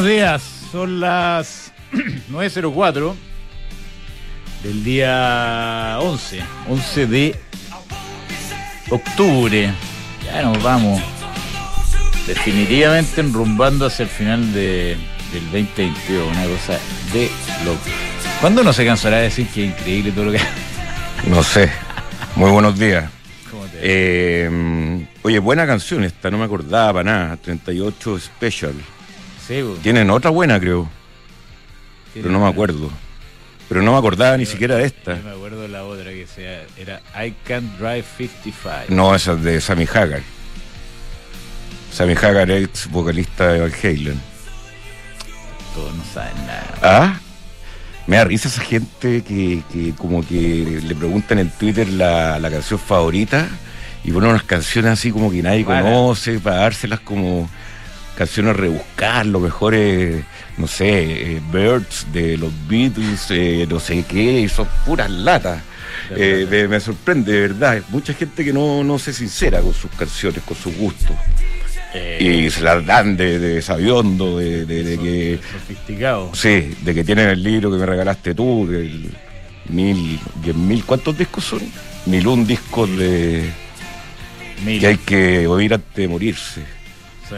buenos días. Son las 9.04 del día 11, 11 de octubre. Ya nos vamos definitivamente enrumbando hacia el final de, del 2022, una cosa de loco. ¿Cuándo no se cansará de decir que es increíble todo lo que... No sé. Muy buenos días. ¿Cómo te- Eh, oye, buena canción esta, no me acordaba para nada. 38 Special. Sí, Tienen otra buena, creo, pero no me acuerdo. Pero no me acordaba ni siquiera de esta. me acuerdo la otra que sea, era I Can't Drive 55. No, esa es de Sammy Hagar. Sammy Hagar, ex vocalista de Van Halen. Todos no saben nada. Ah, me da risa esa gente que, que como que le preguntan en Twitter la, la canción favorita y ponen unas canciones así como que nadie conoce para dárselas como canciones rebuscar, lo mejor es, no sé, eh, Birds de los Beatles, eh, no sé qué, y son puras latas. Eh, me, me sorprende, de verdad. Mucha gente que no, no se sincera con sus canciones, con sus gustos. Eh, Y se las dan de, de sabiondo, de, de- de que sofisticados. Sí, de que tienen el libro que me regalaste tú, del mil, diez mil, ¿cuántos discos son? Mil un discos de Mil. que hay que oír antes de morirse. Sí.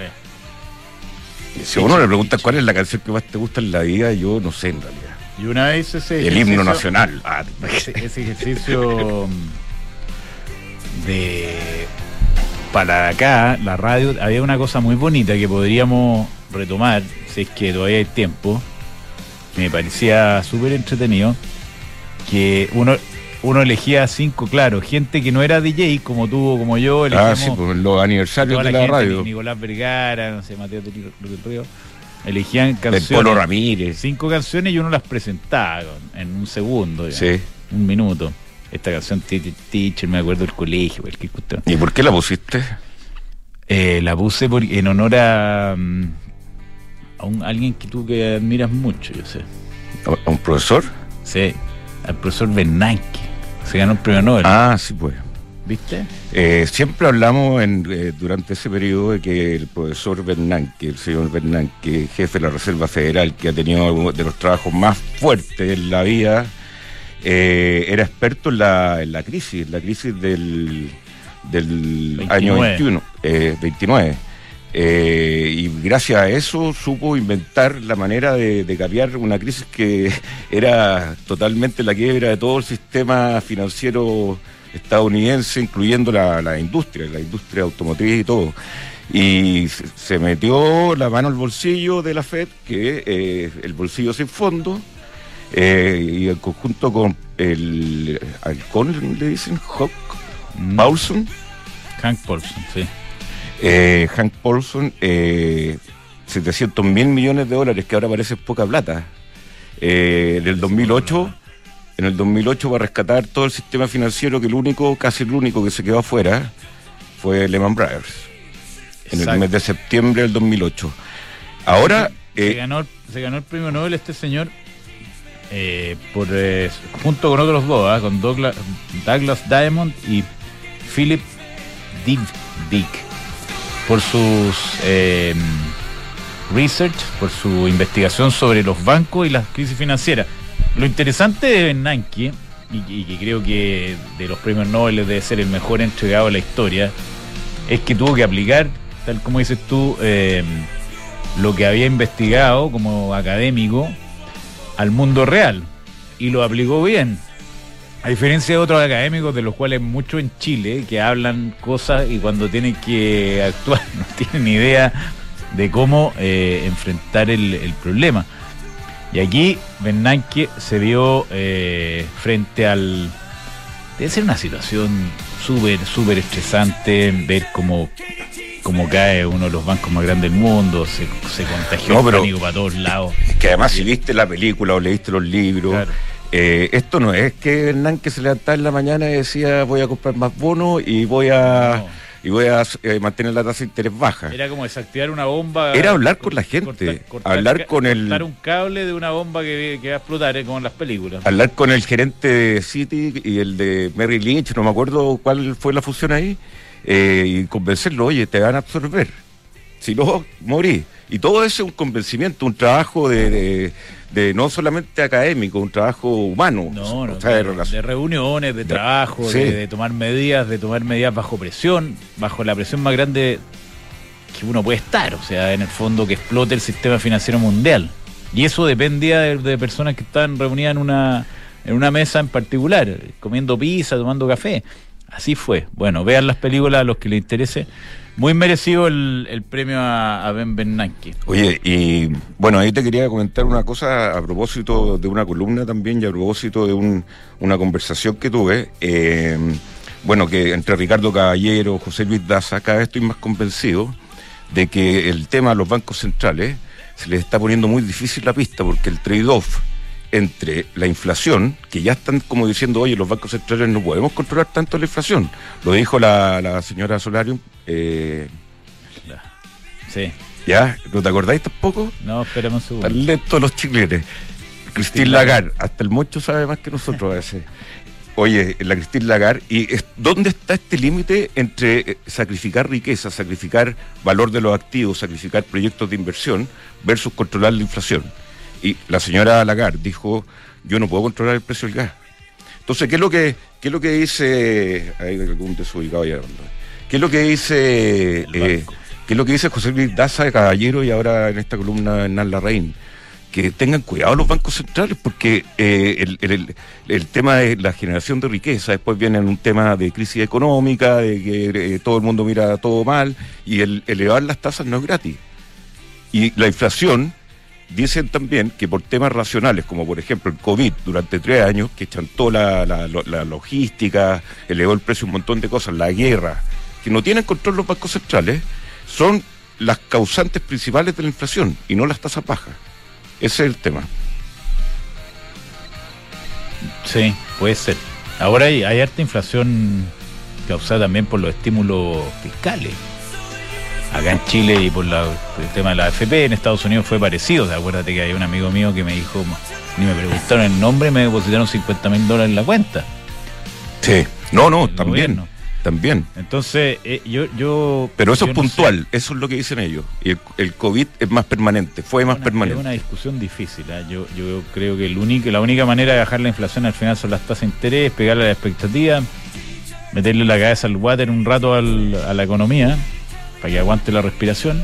Si a uno le pregunta cuál es la canción que más te gusta en la vida, yo no sé en realidad. Y una vez ese El himno nacional. Ah, Ese, ese ejercicio de para acá, la radio, había una cosa muy bonita que podríamos retomar, si es que todavía hay tiempo. Me parecía súper entretenido. Que uno, uno elegía cinco, claro, gente que no era DJ como tú como yo, ah, sí, pues los aniversarios toda de la la gente, radio. Nicolás Vergara, no sé, Mateo del del Río, elegían Del canciones. Polo Ramírez. Cinco canciones y uno las presentaba en un segundo, Sí. un minuto. Esta canción, Te- Teacher, me acuerdo del colegio, cualquier cuestión. ¿Y por qué la pusiste? Eh, la puse por- en honor a, mm, a un, alguien que tú que admiras mucho, yo sé. ¿A un profesor? Sí, al profesor Bernanke. Se ganó el premio Nobel, Ah, sí, pues. ¿viste? Eh, siempre hablamos en, eh, durante ese periodo de que el profesor Bernanke, el señor Bernanke, jefe de la Reserva Federal, que ha tenido uno de los trabajos más fuertes en la vida, eh, era experto en la, en la crisis, la crisis del, del 29. año 21, eh, 29. Eh, y gracias a eso supo inventar la manera de, de capear una crisis que era totalmente la quiebra de todo el sistema financiero estadounidense, incluyendo la, la industria, la industria automotriz y todo. Y se, se metió la mano al bolsillo de la Fed, que eh, el bolsillo sin fondo, eh, y en conjunto con el halcón, le dicen, Hawk, Mm, Paulson, Hank Paulson, sí. Eh, Hank Paulson, eh, 700 mil millones de dólares, que ahora parece poca plata. Eh, en el 2008, en el 2008 para rescatar todo el sistema financiero, que el único, casi el único que se quedó afuera fue Lehman Brothers, en el mes de septiembre del 2008. Ahora, se, eh, ganó, se ganó el premio Nobel este señor eh, por eh, junto con otros dos, ¿ah? con Douglas, Douglas Diamond y Philip Dick, Dick por sus eh, research, por su investigación sobre los bancos y las crisis financieras. Lo interesante de Bernanke, y, que creo que de los premios Nobel debe ser el mejor entregado de la historia, es que tuvo que aplicar, tal como dices tú, eh, lo que había investigado como académico al mundo real y lo aplicó bien. A diferencia de otros académicos, de los cuales muchos en Chile, que hablan cosas y cuando tienen que actuar no tienen idea de cómo eh, enfrentar el, el problema. Y aquí Bernanke se vio eh, frente al... Debe ser una situación súper, súper estresante ver cómo, cómo cae uno de los bancos más grandes del mundo, se, se contagió No, el pánico para todos lados. que además si viste la película o leíste los libros, Claro. Eh, esto no es que Hernán que se levantaba en la mañana y decía voy a comprar más bonos y voy a No. y voy a eh, mantener la tasa de interés baja. Era como desactivar una bomba. Era hablar con la gente, hablar con el- Cortar un cable de una bomba que, que va a explotar, eh, como en las películas. Hablar con el gerente de City y el de Merry Lynch, no me acuerdo cuál fue la fusión ahí, eh, y convencerlo, oye, te van a absorber. Si no, morí. Y todo eso es un convencimiento, un trabajo de, de, no solamente académico, un trabajo humano. No, no, de, reuniones, de, trabajo, de, tomar medidas, de tomar medidas bajo presión, bajo la presión más grande que uno puede estar, o sea, en el fondo que explote el sistema financiero mundial. Y eso dependía de, personas que estaban reunidas en una, en una mesa en particular, comiendo pizza, tomando café. Así fue. Bueno, vean las películas a los que les interese. Muy merecido el, premio a, Ben Bernanke. Oye, y bueno, ahí te quería comentar una cosa a propósito de una columna también y a propósito de una conversación que tuve. Eh, bueno, que entre Ricardo Caballero, José Luis Daza, cada vez estoy más convencido de que el tema de los bancos centrales se les está poniendo muy difícil la pista porque el trade-off entre la inflación, que ya están como diciendo, oye, los bancos centrales no podemos controlar tanto la inflación. Lo dijo la, señora Solarium. Eh, sí. ¿Ya? ¿No te acordáis tampoco? No, esperemos un. Están lentos los chicletes. Cristín Lagarde, hasta el mocho sabe más que nosotros a veces. Oye, la Cristín Lagarde, ¿y dónde está este límite entre eh, sacrificar riqueza, sacrificar valor de los activos, sacrificar proyectos de inversión versus controlar la inflación? Y la señora Lagarde dijo, yo no puedo controlar el precio del gas. Entonces, ¿qué es lo que, qué es lo que dice, hay algún desubicado ya, ¿qué es lo que dice, eh, qué es lo que dice José Luis Daza de Caballero y ahora en esta columna Hernán Larraín? que tengan cuidado los bancos centrales porque eh, el, tema de la generación de riqueza, después viene un tema de crisis económica, de que eh, todo el mundo mira todo mal y el elevar las tasas no es gratis. Y la inflación Dicen también que por temas racionales, como por ejemplo el COVID durante tres años, que chantó la, la, logística, elevó el precio un montón de cosas, la guerra, que no tienen control los bancos centrales, son las causantes principales de la inflación y no las tasas bajas. Ese es el tema. Sí, puede ser. Ahora hay, hay harta inflación causada también por los estímulos fiscales acá en Chile y por el tema de la AFP, en Estados Unidos fue parecido. acuérdate que hay un amigo mío que me dijo, ni me preguntaron el nombre, me depositaron 50 mil dólares en la cuenta. Sí, no, no, también. También. Entonces, eh, yo, yo. Pero eso es puntual, eso es lo que dicen ellos. Y el, COVID es más permanente, fue más permanente. Es una discusión difícil. ¿eh? Yo, yo creo que el único, la única manera de bajar la inflación al final son las tasas de interés, pegarle a la expectativa, meterle la cabeza al water un rato al, a la economía para que aguante la respiración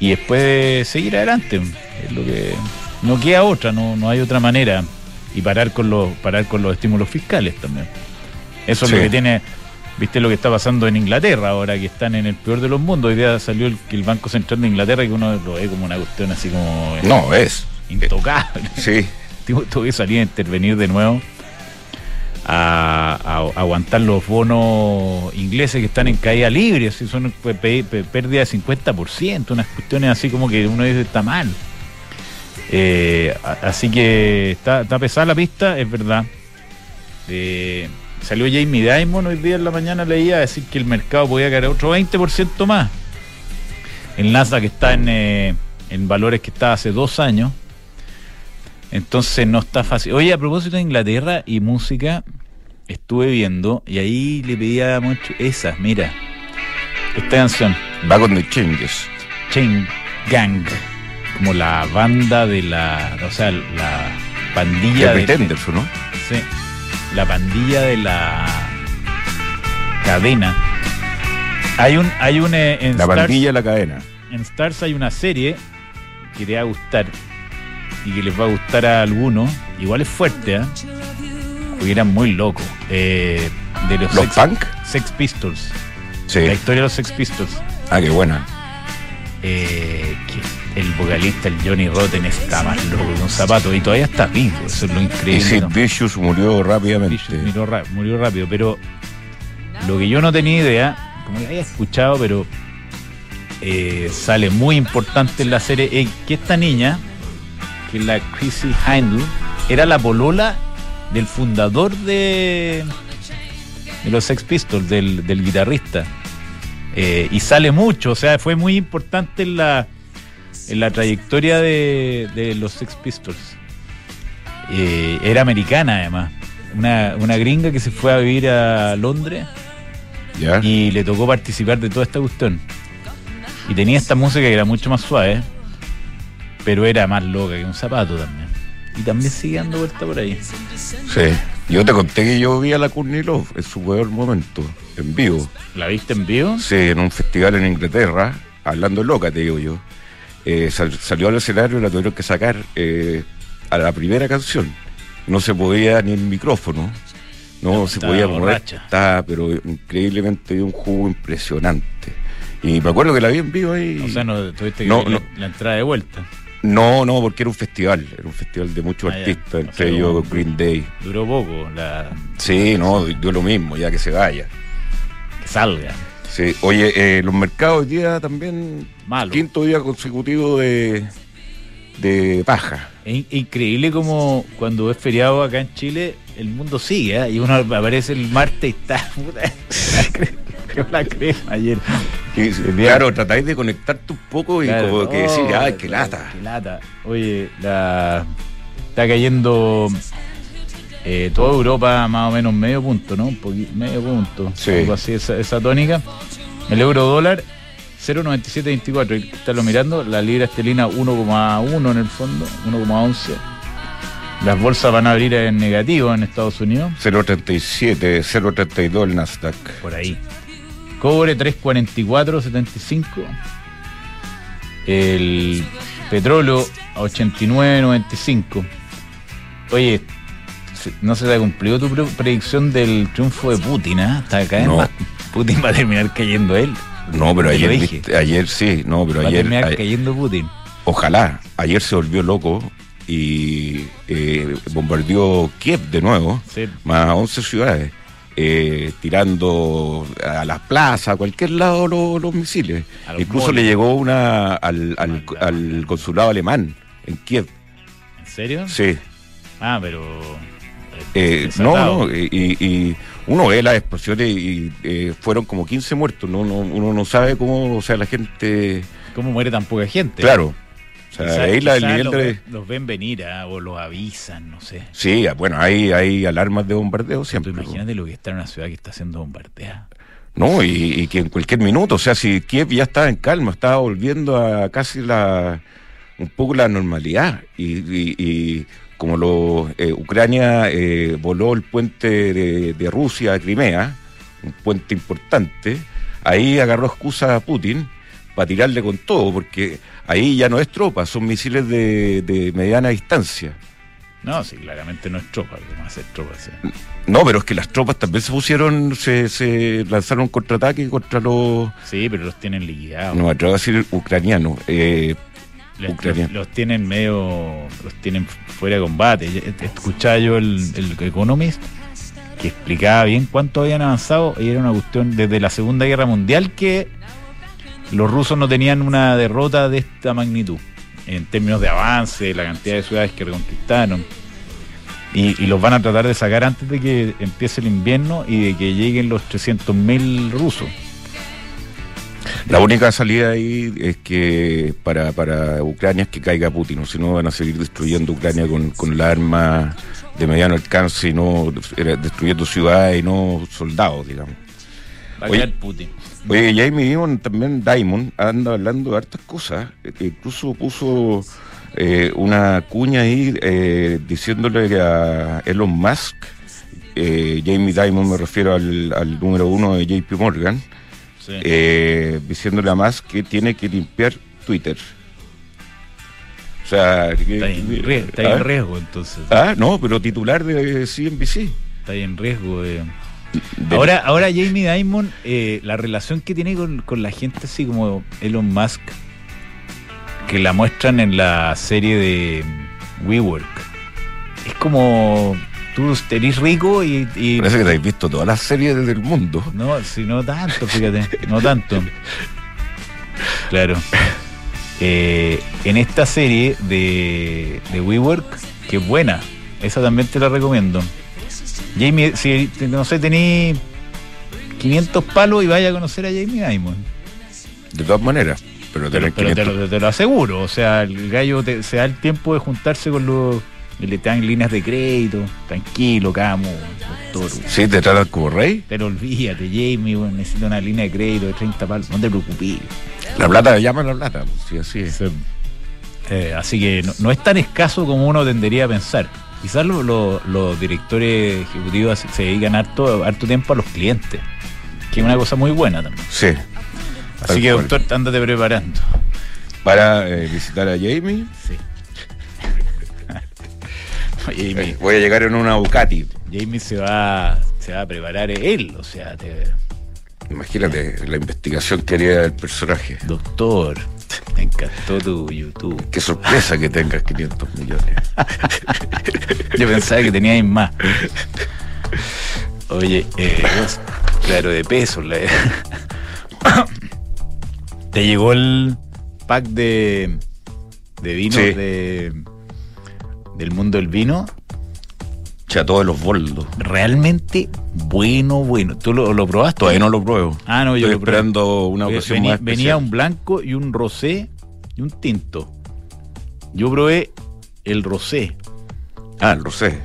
y después seguir adelante. Es lo que no queda otra, no, no hay otra manera y parar con los parar con los estímulos fiscales también. Eso es lo que tiene, viste lo que está pasando en Inglaterra ahora que están en el peor de los mundos. Hoy día salió el, el Banco Central de Inglaterra que uno lo ve como una cuestión así como no es intocable. Sí. Tuvo que salir a intervenir de nuevo a, aguantar los bonos ingleses que están en caída libre, así son pérdida de 50%, unas cuestiones así como que uno dice está mal. Eh, así que está, pesada la pista, es verdad. Eh, salió Jamie Dimon hoy día en la mañana, leía decir que el mercado podía caer otro 20% más. El NASA que está en, eh, en valores que estaba hace dos años. Entonces no está fácil. Oye, a propósito de Inglaterra y música, estuve viendo y ahí le pedía mucho esa, mira, esta canción. Va con The Changes. Chain Gang, como la banda de la, o sea, la pandilla de... Pretenders, ¿no? Sí, la pandilla de la cadena. Hay un, hay un eh, en La pandilla de la cadena. En Stars hay una serie que te va a gustar y que les va a gustar a algunos. Igual es fuerte, ¿eh? porque eran muy locos. Eh, de los, Sex, punk? Sex Pistols. Sí. La historia de los Sex Pistols. Ah, qué buena. Eh, que el vocalista, el Johnny Rotten, está más loco que un zapato y todavía está vivo. Eso es lo increíble. Y Sid Vicious murió rápidamente. murió, murió, rápido, pero lo que yo no tenía idea, como ya había escuchado, pero eh, sale muy importante en la serie, es que esta niña, que la Chrissy Hindle, era la polola del fundador de, de los Sex Pistols, del, guitarrista. Eh, y sale mucho, o sea, fue muy importante en la, en la trayectoria de, los Sex Pistols. Eh, era americana además, una, una, gringa que se fue a vivir a Londres y le tocó participar de toda esta cuestión. Y tenía esta música que era mucho más suave, pero era más loca que un zapato también. Y también sigue dando vuelta por ahí. Sí. Yo te conté que yo vi a la Courtney Love en su peor momento, en vivo. ¿La viste en vivo? Sí, en un festival en Inglaterra, hablando loca, te digo yo. Eh, sal- salió al escenario y la tuvieron que sacar eh, a la primera canción. No se podía ni el micrófono, no No, se podía mover. Estaba, pero increíblemente de un jugo impresionante. Y me acuerdo que la vi en vivo ahí. O sea, no tuviste que no. la entrada de vuelta. No, no, porque era un festival, era un festival de muchos Ah, ya. artistas, O entre sea, ellos Green Day. Duró poco la Sí, no, dio lo mismo, ya que se vaya. que salga. Sí, oye, eh, los mercados hoy día también, Malo. quinto día consecutivo de, de baja. Es in- increíble como cuando es feriado acá en Chile, el mundo sigue, ¿eh? y uno aparece el martes y está. puta, la crema, ayer. Claro, tratáis de conectarte un poco y Claro, como que decir, oh, ay, qué lata. Qué lata. Oye, la, está cayendo eh, toda Europa más o menos medio punto, ¿no? Un poquito, medio punto. Sí. Algo así, esa, esa tónica. El euro dólar 0,9724. y Estarlo mirando. La libra esterlina 1,1 en el fondo, 1,11. Las bolsas van a abrir en negativo en Estados Unidos. 0.37, 0.32 el Nasdaq. Por ahí. Cobre 344.75. El petróleo a 89.95. Oye, no se te ha cumplido tu pre- predicción del triunfo de Putin, ¿ah? Está acá No. Putin va a terminar cayendo él. No, pero ayer, viste- ayer sí, no, pero Va a ayer, terminar a- cayendo Putin. ojalá, ayer se volvió loco y eh, bombardeó Kiev de nuevo. Sí. más 11 ciudades, eh, tirando a las plazas, a cualquier lado los, los misiles. Los Incluso le llegó una al, al- al consulado alemán en Kiev. ¿En serio? Sí. Ah, pero. Eh, no, desatado. no, y, y- uno ve las explosiones y eh, fueron como 15 muertos. No, no, uno no sabe cómo, o sea, la gente. ¿Cómo muere tan poca gente? Claro. O sea, Quizá- ahí la, el quizá nivel los, de. ven- los ven venir ah, o los avisan, no sé. Sí, bueno, hay, hay alarmas de bombardeo siempre. imagínate lo que está en una ciudad que está siendo bombardeada. No, y, y que en cualquier minuto, o sea, si Kiev ya estaba en calma, estaba volviendo a casi la un poco la normalidad y, y- y como lo eh, Ucrania eh, voló el puente de, de Rusia a Crimea, un puente importante, ahí agarró excusa a Putin para tirarle con todo, porque ahí ya no es tropa, son misiles de, de mediana distancia. No, sí, claramente no es tropa, que va a ser tropa. sí. No, pero es que las tropas también se pusieron, se, se lanzaron contraataque contra los, Sí, pero los tienen liquidados. no me atrevo a decir ucranianos, eh, los, Ucrania. los- los tienen medio. Los tienen fuera de combate. Ya- Escuchaba yo el, el Economist que explicaba bien cuánto habían avanzado y era una cuestión desde la Segunda Guerra Mundial que los rusos no tenían una derrota de esta magnitud en términos de avance, la cantidad de ciudades que reconquistaron. Y, los van a tratar de sacar antes de que empiece el invierno y de que lleguen los 300.000 rusos. La única salida ahí es que para, para Ucrania es que caiga Putin, o si no van a seguir destruyendo Ucrania con, con la arma de mediano alcance y no destruyendo ciudades y no soldados, digamos. Va a Oye. Putin. Oye, Jamie Dimon, también Diamond, anda hablando de hartas cosas. eh, Incluso puso eh, una cuña ahí eh, diciéndole a Elon Musk, eh, Jamie Dimon me refiero al, al número uno de JP Morgan, Sí. eh, diciéndole a Musk que tiene que limpiar Twitter. O sea, que- Está en, rie- está en ¿Ah? riesgo entonces. Ah, no, pero titular de CNBC. Está ahí en riesgo de... De- Ahora, ahora Jamie Dimon, eh, la relación que tiene con, con la gente así como Elon Musk, que la muestran en la serie de WeWork, es como tú eres rico y... y- Parece que te has visto todas las series del mundo. no, si no tanto, fíjate, no tanto. Claro. Eh, en esta serie de, de WeWork, que es buena, esa también te la recomiendo. Jamie, si no sé, tení 500 palos y vaya a conocer a Jamie Dimon. De todas maneras. Pero Pero, pero te, 500 lo, te lo aseguro, o sea, el gallo te- se da el tiempo de juntarse con los Y le dan líneas de crédito, tranquilo, Camu, doctor. Sí, te tratan como rey. Pero olvídate, Jamie, weón, necesito una línea de crédito de 30 palos, no te preocupes. La plata, llama la plata, pues, sí, así es. Eh, así que no, no es tan escaso como uno tendría a pensar. Quizás lo- lo- los directores ejecutivos se dedican harto, harto tiempo a los clientes, que es una cosa muy buena también. Sí. Así que, doctor, ándate preparando. Para eh, visitar a Jamie, Sí. Oye, eh, Jamie, voy a llegar en una Ducati. Jamie se va, se va a preparar él, o sea, te- Imagínate la investigación que haría el personaje. doctor, me encantó tu YouTube. Qué sorpresa que tengas 500 millones. Yo pensaba que teníais más. Oye, eh, claro, de peso. la- ¿Te llegó el pack de, de vinos Sí. de, del mundo del vino? Chato de los boldos. Realmente bueno, bueno. ¿Tú lo, lo probaste? Todavía no lo pruebo. Ah, no, yo Estoy lo probé. esperando una ocasión venía, más venía un blanco y un rosé y un tinto. Yo probé el rosé. Ah, lo sé.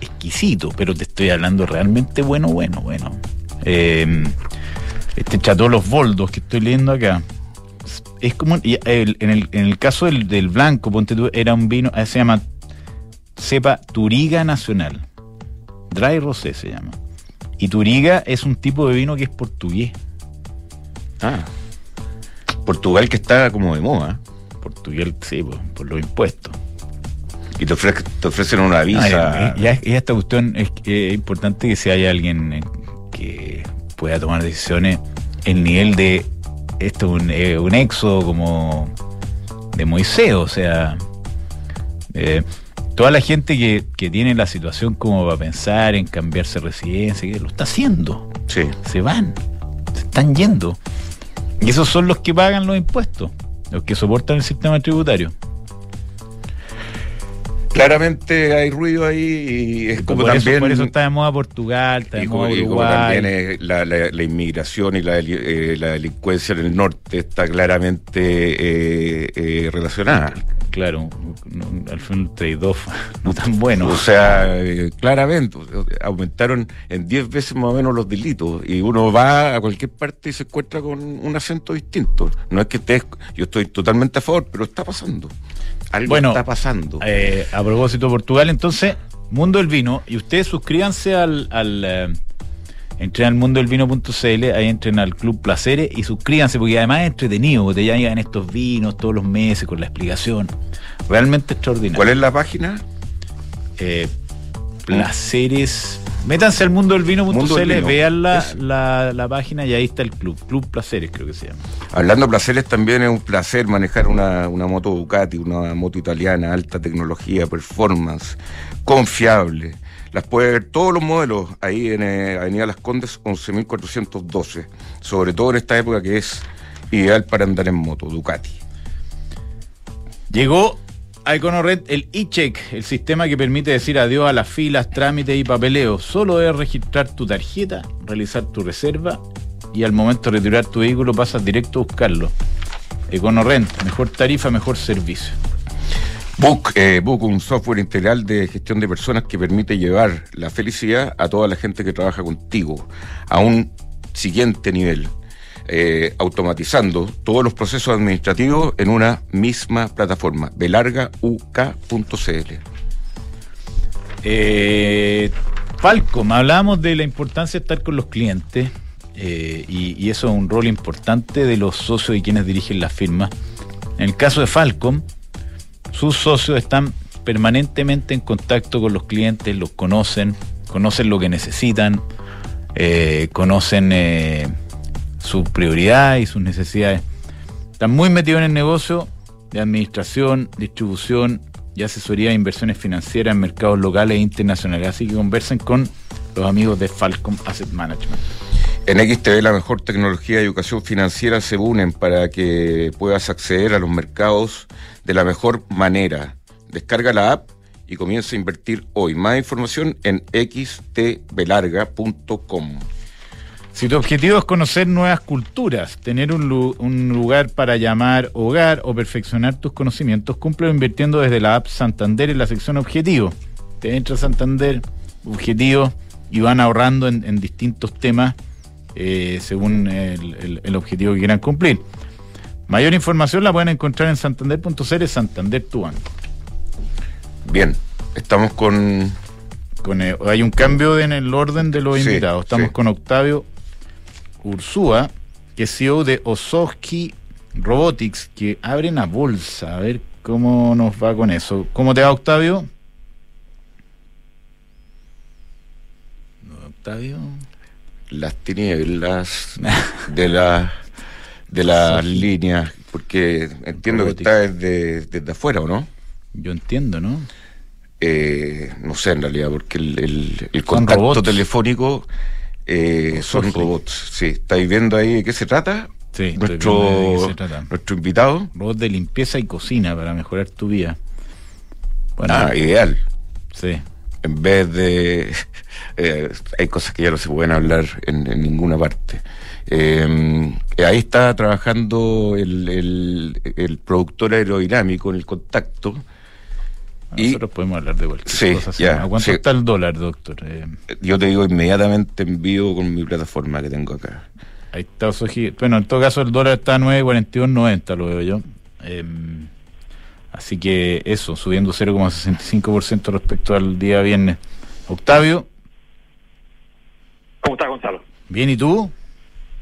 exquisito, pero te estoy hablando realmente bueno, bueno, bueno. Eh, este Chateau Los Boldos que estoy leyendo acá. Es como, y el- en, el, en el caso del, del blanco, ponte tú, era un vino, se llama cepa Turiga Nacional. Dry Rosé se llama. Y Turiga es un tipo de vino que es portugués. Ah. Portugal que está como de moda. Portugués, sí, por, por los impuestos. Y te, ofre- te ofrecen una visa. Ah, ya, ya esta cuestión es, es importante que si hay alguien eh, que pueda tomar decisiones, el nivel de esto es un, eh, un éxodo como de Moisés, o sea, eh, toda la gente que, que tiene la situación como para pensar en cambiarse residencia, que lo está haciendo, Sí. se van, se están yendo. Y esos son los que pagan los impuestos, los que soportan el sistema tributario. Claramente hay ruido ahí y es como por, también. eso, por eso está de moda Portugal, está de moda y como Uruguay. también es la, la- la inmigración y la, eh, la delincuencia en el norte está claramente eh, eh, relacionada. Claro, no, al fin un trade-off no tan bueno. O sea, eh, claramente aumentaron en 10 veces más o menos los delitos y uno va a cualquier parte y se encuentra con un acento distinto. No es que estés, yo estoy totalmente a favor, pero está pasando. Algo Bueno, está pasando. Eh, a propósito de Portugal, entonces, Mundo del Vino, y ustedes suscríbanse al, al eh, entren al mundodelvino.cl, ahí entren al Club Placeres y suscríbanse, porque además es entretenido, porque te llegan estos vinos todos los meses con la explicación. Realmente extraordinario. ¿Cuál es la página? Eh, placeres. Métanse al Mundo del mundodelvino.cl, Vino, vean la, la, la página y ahí está el club. Club Placeres creo que se llama. Hablando de placeres, también es un placer manejar una, una moto Ducati, una moto italiana, alta tecnología, performance, confiable. Las puede ver todos los modelos ahí en eh, Avenida Las Condes 11.412, sobre todo en esta época que es ideal para andar en moto, Ducati. Llegó a EconoRed el e-check, el sistema que permite decir adiós a las filas, trámites y papeleo. Solo debes registrar tu tarjeta, realizar tu reserva y al momento de retirar tu vehículo pasas directo a buscarlo. EconoRent, mejor tarifa, mejor servicio. Book, eh, Book, un software integral de gestión de personas que permite llevar la felicidad a toda la gente que trabaja contigo a un siguiente nivel, eh, automatizando todos los procesos administrativos en una misma plataforma, belargauk.cl. Eh, Falcom, hablábamos de la importancia de estar con los clientes eh, y, y eso es un rol importante de los socios y quienes dirigen las firmas. En el caso de Falcom, sus socios están permanentemente en contacto con los clientes, los conocen, conocen lo que necesitan, eh, conocen eh, sus prioridades y sus necesidades. Están muy metidos en el negocio de administración, distribución y asesoría de inversiones financieras en mercados locales e internacionales. Así que conversen con los amigos de Falcom Asset Management. En XTV la mejor tecnología de educación financiera se unen para que puedas acceder a los mercados de la mejor manera. Descarga la app y comienza a invertir hoy. Más información en xtbelarga.com. Si tu objetivo es conocer nuevas culturas, tener un, lugar para llamar hogar o perfeccionar tus conocimientos, cumple invirtiendo desde la app Santander en la sección Objetivo. Te entra Santander, Objetivo, y van ahorrando en, distintos temas eh, según el, objetivo que quieran cumplir. Mayor información la pueden encontrar en santander.cl, Santander tu banco. Bien, estamos con... con eh, hay un cambio en el orden de los invitados. Estamos con Octavio Ursúa, que es CEO de Ososki Robotics, que abre una bolsa. A ver cómo nos va con eso. ¿Cómo te va, Octavio? Octavio. Las tinieblas de la de las líneas, porque entiendo que está desde, desde afuera, ¿o no? Yo entiendo, ¿no? Eh, no sé en realidad, porque el, el, contacto telefónico eh, son robots. Sí, ¿estáis viendo ahí de qué se trata? Sí, nuestro, nuestro invitado. Robot de limpieza y cocina para mejorar tu vida. Bueno, ah, ideal. Sí. En vez de. Eh, hay cosas que ya no se pueden hablar en, ninguna parte. Eh, ahí está trabajando el, el, el productor aerodinámico en el contacto nosotros podemos hablar de cualquier cosa. ¿A cuánto está el dólar, doctor? Eh, Yo te digo inmediatamente envío con mi plataforma que tengo acá. Ahí está Bueno, en todo caso el dólar está a 9.42.90, lo veo yo. Así que eso, subiendo 0,65% respecto al día viernes. Octavio. ¿Cómo estás, Gonzalo? Bien, ¿y tú?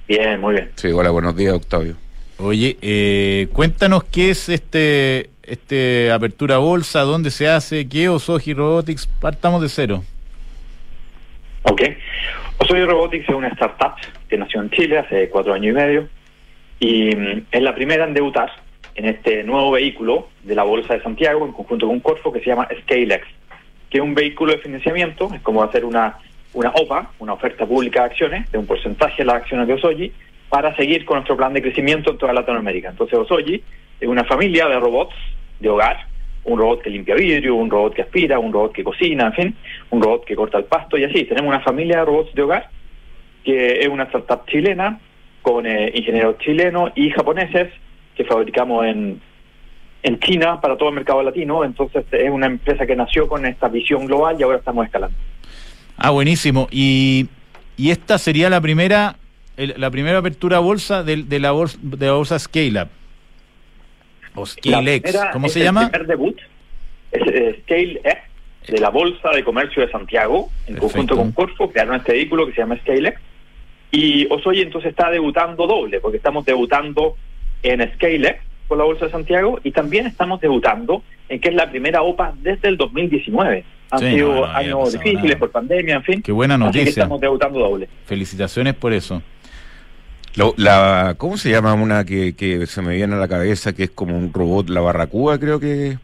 Bien, muy bien. Sí, hola, buenos días, Octavio. Oye, eh, cuéntanos qué es este este apertura bolsa, dónde se hace, qué Osoji Robotics, partamos de cero. Ok. Osoji Robotics es una startup que nació en Chile hace cuatro años y medio y mm, es la primera en debutar en este nuevo vehículo de la Bolsa de Santiago en conjunto con Corfo que se llama ScaleX, que es un vehículo de financiamiento, es como hacer una, una OPA, una oferta pública de acciones, de un porcentaje de las acciones de Osoji, para seguir con nuestro plan de crecimiento en toda Latinoamérica. Entonces Osoji es una familia de robots de hogar, un robot que limpia vidrio, un robot que aspira, un robot que cocina, en fin, un robot que corta el pasto y así. Tenemos una familia de robots de hogar que es una startup chilena con eh, ingenieros chilenos y japoneses que fabricamos en, en China para todo el mercado latino. Entonces es una empresa que nació con esta visión global y ahora estamos escalando. Ah, buenísimo. Y, y esta sería la primera la primera apertura bolsa de, de la bolsa de la bolsa Scale Up. O ScaleX, ¿cómo se llama? El primer debut es eh, ScaleX de la Bolsa de Comercio de Santiago, en conjunto con Corfo, crearon este vehículo que se llama ScaleX. Y Osoy entonces está debutando doble, porque estamos debutando en ScaleX con la Bolsa de Santiago y también estamos debutando en que es la primera OPA desde el 2019. Han sido años difíciles por pandemia, en fin. Qué buena noticia. Así que estamos debutando doble. Felicitaciones por eso la, ¿Cómo se llama una que, que se me viene a la cabeza que es como un robot, la barracúa creo que...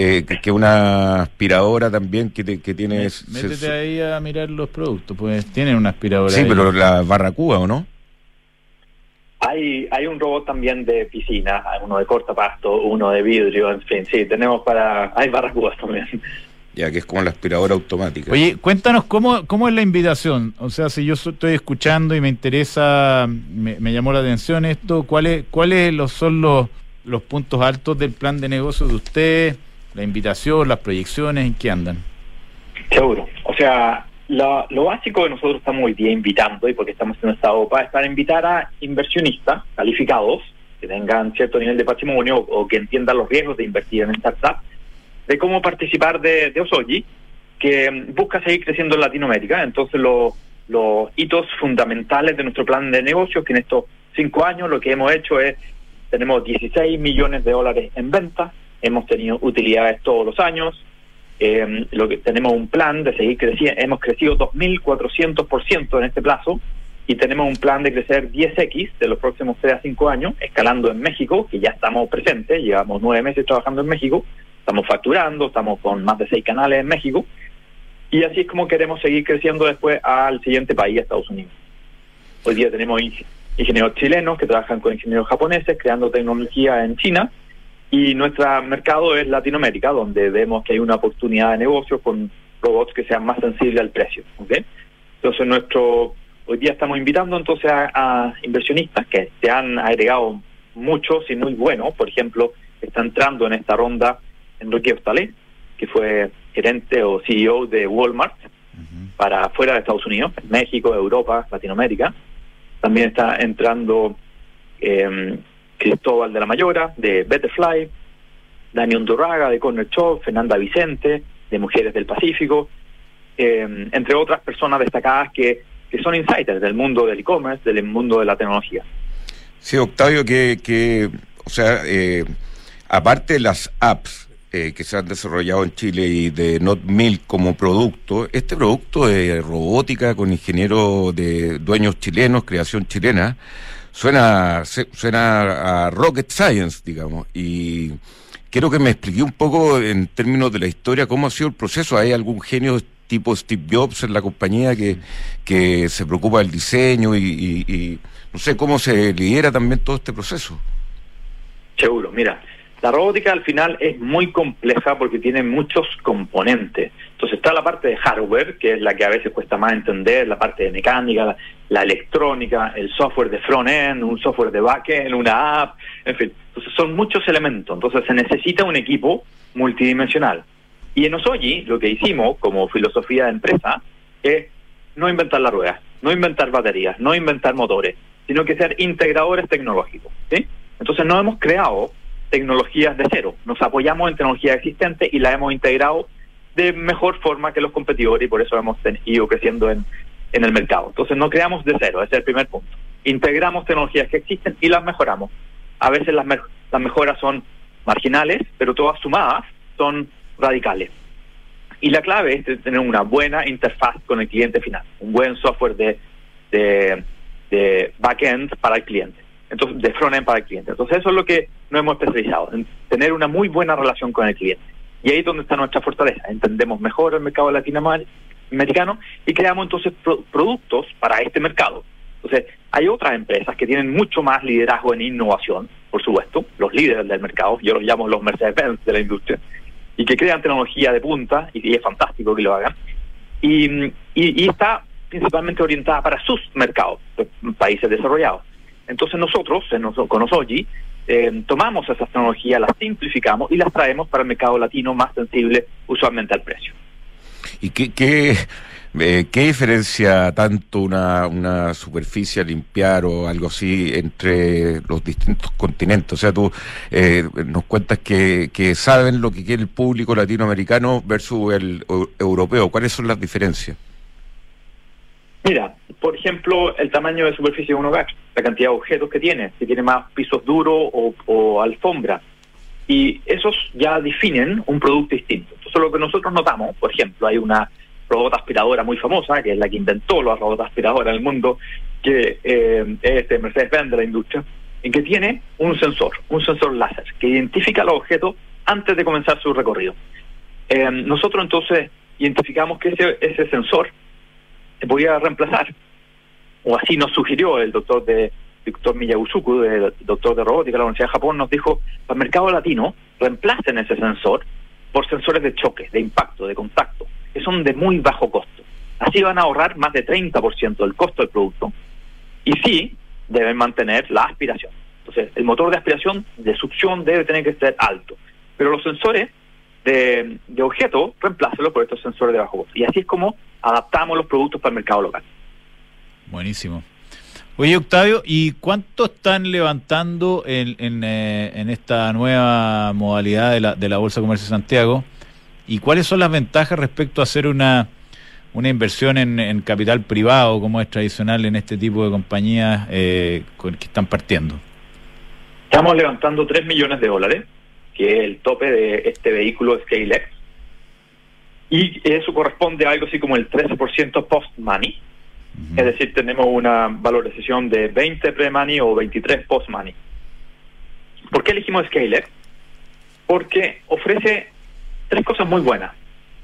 Eh, que, una aspiradora también que, que tiene... Métete ahí a mirar los productos, pues tienen una aspiradora. Sí, pero la barracúa, ¿o no? Hay, hay un robot también de piscina, uno de cortapasto, uno de vidrio, en fin, sí, tenemos para... Hay barracúas también ya que es como la aspiradora automática. Oye, cuéntanos cómo, cómo es la invitación. O sea, si yo estoy escuchando y me interesa, me, llamó la atención esto, ¿cuáles cuáles son los, los puntos altos del plan de negocio de usted, la invitación, las proyecciones, en qué andan? Seguro. O sea, lo, básico que nosotros estamos hoy día invitando, y porque estamos en esta OPA, es para invitar a inversionistas calificados que tengan cierto nivel de patrimonio o que entiendan los riesgos de invertir en startups de cómo participar de, de Osoji, que busca seguir creciendo en Latinoamérica. Entonces, los hitos fundamentales de nuestro plan de negocios, que en estos cinco años lo que hemos hecho es, tenemos 16 millones de dólares en venta, hemos tenido utilidades todos los años, eh, lo que tenemos un plan de seguir creciendo, hemos crecido 2.400% en este plazo y tenemos un plan de crecer 10x de los próximos 3 a 5 años, escalando en México, que ya estamos presentes, llevamos nueve meses trabajando en México, estamos facturando, estamos con más de seis canales en México, y así es como queremos seguir creciendo después al siguiente país, Estados Unidos. Hoy día tenemos ingenieros chilenos que trabajan con ingenieros japoneses, creando tecnología en China, y nuestro mercado es Latinoamérica, donde vemos que hay una oportunidad de negocio con robots que sean más sensibles al precio. Entonces nuestro hoy día estamos invitando entonces a, inversionistas que se han agregado muchos y muy buenos. Por ejemplo, está entrando en esta ronda Enrique Ostalé, que fue gerente o CEO de Walmart para fuera de Estados Unidos, México, Europa, Latinoamérica. También está entrando eh, Cristóbal de la Mayora, de Betterfly, Daniel Durraga, de Corner Shop, Fernanda Vicente, de Mujeres del Pacífico, eh, entre otras personas destacadas que, que son insiders del mundo del e-commerce, del mundo de la tecnología. Sí, Octavio, que, que o sea, eh, aparte de las apps, eh, que se han desarrollado en Chile y de NotMilk como producto, este producto de robótica con ingenieros de dueños chilenos, creación chilena, suena, suena a rocket science, digamos, y quiero que me explique un poco en términos de la historia cómo ha sido el proceso. ¿Hay algún genio tipo Steve Jobs en la compañía que, que se preocupa del diseño y, y no sé cómo se lidera también todo este proceso? Seguro, mira, la robótica al final es muy compleja porque tiene muchos componentes. Entonces está la parte de hardware, que es la que a veces cuesta más entender, la parte de mecánica, la, electrónica, el software de front-end, un software de back-end, una app, en fin. Entonces son muchos elementos. Entonces se necesita un equipo multidimensional. Y en Osoji lo que hicimos como filosofía de empresa es no inventar la rueda, no inventar baterías, no inventar motores, sino que ser integradores tecnológicos. Entonces no hemos creado tecnologías de cero. Nos apoyamos en tecnología existente y la hemos integrado de mejor forma que los competidores y por eso hemos ido creciendo en, en el mercado. Entonces no creamos de cero, ese es el primer punto. Integramos tecnologías que existen y las mejoramos. A veces las, las mejoras son marginales, pero todas sumadas son radicales. Y la clave es tener una buena interfaz con el cliente final, un buen software de, de, de backend para el cliente entonces de front-end para el cliente. Entonces eso es lo que nos hemos especializado, en tener una muy buena relación con el cliente. Y ahí es donde está nuestra fortaleza. Entendemos mejor el mercado latinoamericano y creamos entonces productos para este mercado. Entonces, hay otras empresas que tienen mucho más liderazgo en innovación, por supuesto, los líderes del mercado, yo los llamo los Mercedes-Benz de la industria, y que crean tecnología de punta, y, es fantástico que lo hagan, y, y, y está principalmente orientada para sus mercados, países desarrollados. Entonces nosotros, con Osoji, eh, tomamos esas tecnologías, las simplificamos y las traemos para el mercado latino más sensible usualmente al precio. ¿Y qué, qué, eh, qué diferencia tanto una, una superficie a limpiar o algo así entre los distintos continentes? O sea, tú eh, nos cuentas que, que saben lo que quiere el público latinoamericano versus el europeo. ¿Cuáles son las diferencias? Mira, por ejemplo, el tamaño de superficie de un hogar, la cantidad de objetos que tiene, si tiene más pisos duros o, alfombra. Y esos ya definen un producto distinto. Entonces, lo que nosotros notamos, por ejemplo, hay una robot aspiradora muy famosa, que es la que inventó la robot aspiradora en el mundo, que eh, es de Mercedes-Benz de la industria, en que tiene un sensor, un sensor láser, que identifica los objetos antes de comenzar su recorrido. Eh, nosotros entonces identificamos que ese, ese sensor se podía reemplazar. O así nos sugirió el doctor de doctor Miyagusuku, el doctor de robótica de la Universidad de Japón, nos dijo, para el mercado latino, reemplacen ese sensor por sensores de choque, de impacto, de contacto, que son de muy bajo costo. Así van a ahorrar más de 30% del costo del producto. Y sí, deben mantener la aspiración. Entonces, el motor de aspiración, de succión, debe tener que ser alto. Pero los sensores de, de objeto, reemplácelo por estos sensores de bajo costo. Y así es como adaptamos los productos para el mercado local. Buenísimo. Oye, Octavio, ¿y cuánto están levantando en, en, eh, esta nueva modalidad de la, de la Bolsa Comercio de Santiago? ¿Y cuáles son las ventajas respecto a hacer una, una inversión en, en capital privado, como es tradicional en este tipo de compañías eh, que están partiendo? Estamos levantando 3 millones de dólares, que es el tope de este vehículo ScaleX y eso corresponde a algo así como el 13% post-money. Es decir, tenemos una valorización de 20 pre-money o 23 post-money. ¿Por qué elegimos Scaler? Porque ofrece tres cosas muy buenas.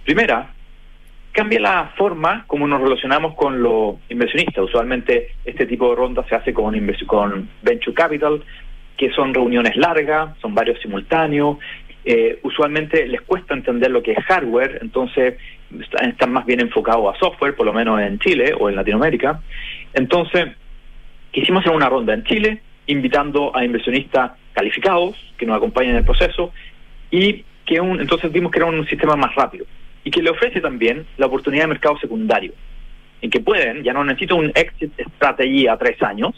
Primera, cambia la forma como nos relacionamos con los inversionistas. Usualmente este tipo de ronda se hace con, con Venture Capital, que son reuniones largas, son varios simultáneos, eh, usualmente les cuesta entender lo que es hardware, entonces están más bien enfocados a software, por lo menos en Chile o en Latinoamérica, Entonces, quisimos hacer una ronda en Chile, invitando a inversionistas calificados que nos acompañen en el proceso y que entonces vimos que era un sistema más rápido y que le ofrece también la oportunidad de mercado secundario, en que pueden, ya no necesito un exit strategy a tres años,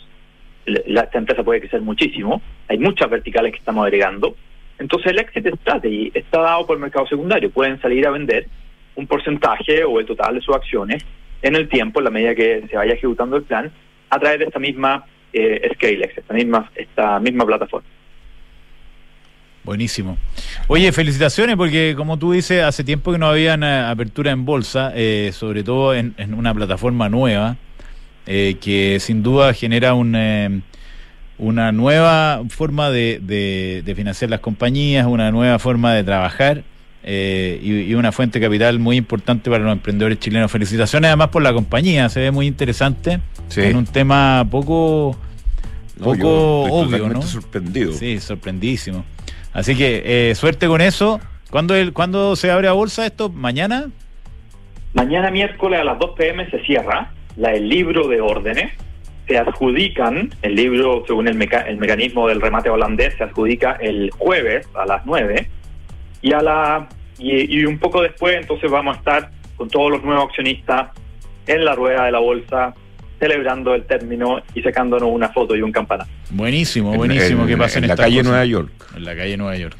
la, esta empresa puede crecer muchísimo, hay muchas verticales que estamos agregando, entonces el exit strategy está dado por el mercado secundario, pueden salir a vender un porcentaje o el total de sus acciones en el tiempo, en la medida que se vaya ejecutando el plan, a través de esta misma eh, ScaleX, esta misma, esta misma plataforma. Buenísimo. Oye, felicitaciones porque como tú dices, hace tiempo que no había apertura en bolsa, eh, sobre todo en, una plataforma nueva, eh, que sin duda genera un, eh, una nueva forma de, de, financiar las compañías, una nueva forma de trabajar y, una fuente de capital muy importante para los emprendedores chilenos. Felicitaciones además por la compañía, se ve muy interesante en un tema poco, poco obvio, ¿no? sorprendido. Sí, sorprendidísimo. Así que eh, suerte con eso. ¿Cuándo, el, ¿Cuándo se abre a bolsa esto? ¿Mañana? Mañana miércoles a las 2 pm se cierra la, el libro de órdenes. Se adjudican, el libro, según el, el mecanismo del remate holandés, se adjudica el jueves a las 9 y, a la, y, y un poco después entonces vamos a estar con todos los nuevos accionistas en la rueda de la bolsa celebrando el término y sacándonos una foto y un campanazo. Buenísimo, buenísimo que pasa en, la calle Nueva York. En la calle Nueva York.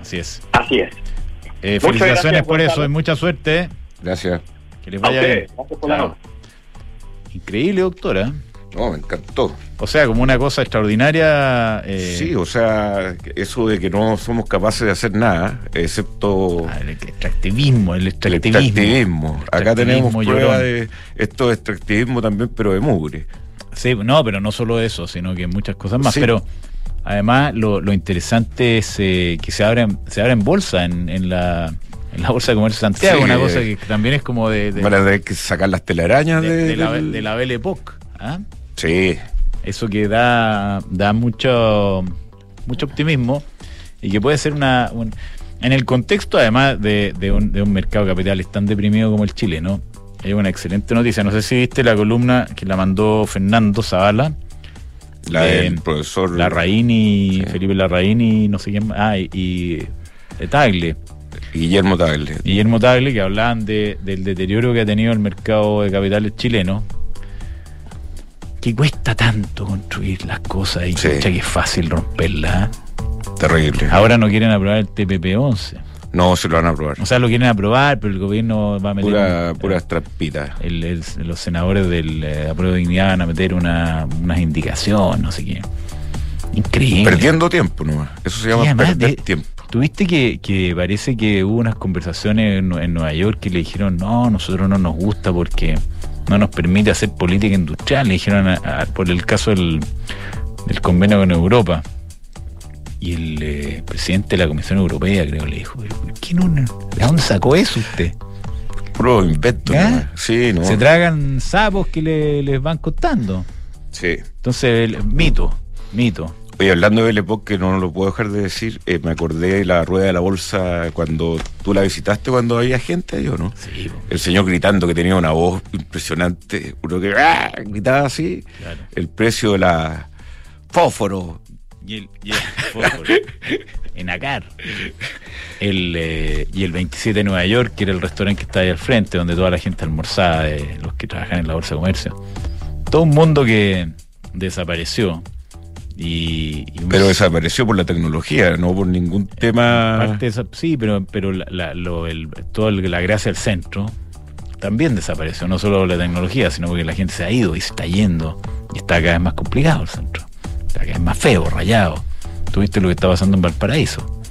Así es. Así es. Eh, felicitaciones por eso y mucha suerte. Gracias. Que les vaya bien. Increíble, doctora. No, me encantó. O sea, como una cosa extraordinaria. Eh... Sí, o sea, eso de que no somos capaces de hacer nada, excepto. Ah, el extractivismo, el extractivismo. Acá tenemos prueba de esto de extractivismo también, pero de mugre. Sí, no, pero no solo eso, sino que muchas cosas más. Pero además, lo, interesante es eh, que se abre, se abre en bolsa en, en la en la Bolsa de Comercio de Santiago, una cosa que también es como de... de Van a que sacar las telarañas de, la, de la Belle Époque. ¿ah? Sí. Eso que da, da mucho, mucho optimismo y que puede ser una... en el contexto, además de, de, un, de un mercado capital tan deprimido como el chileno, es una excelente noticia. No sé si viste la columna que la mandó Fernando Zavala. La del profesor. Larraín Felipe Larraín y no sé quién más. Ah, y, y Tagle. Guillermo Tagle. Guillermo Tagle, que hablaban de, del deterioro que ha tenido el mercado de capitales chileno que cuesta tanto construir las cosas y que es fácil romperlas. ¿eh? Terrible. Ahora no quieren aprobar el TPP-11. No, se lo van a aprobar. O sea, lo quieren aprobar, pero el gobierno va a meter. Pura, puras trampitas. los senadores del eh, apruebo de dignidad van a meter una, unas indicaciones, no sé qué. Increíble. Perdiendo tiempo nomás. Eso se llama perder tiempo. Tuviste que, que parece que hubo unas conversaciones en, en Nueva York que le dijeron, no, nosotros no nos gusta porque no nos permite hacer política industrial, le dijeron por el caso del, convenio con Europa. Y el eh, presidente de la Comisión Europea, creo, le dijo, ¿qué no, ¿de dónde sacó eso usted? Puro invento. Sí, no. Se tragan sapos que le, les van costando. Sí. Entonces, el, mito, mito. Oye, hablando de Lepoc, que no lo puedo dejar de decir, eh, me acordé de la rueda de la bolsa cuando tú la visitaste, cuando había gente ahí, ¿o no? Sí. El señor gritando que tenía una voz impresionante, uno que ¡ah! gritaba así. El precio de la fósforo. Y el, fósforo. en Acar. El, eh, y el 27 de Nueva York, que era el restaurante que está ahí al frente, donde toda la gente almorzaba, de los que trabajan en la bolsa de comercio. Todo un mundo que desapareció y, pero desapareció por la tecnología, no por ningún tema. sí, pero, pero la, lo, el, toda la gracia del centro también desapareció, no solo la tecnología, sino porque la gente se ha ido y se está yendo y está cada vez más complicado el centro. Está cada vez más feo, rayado. Tuviste lo que está pasando en Valparaíso,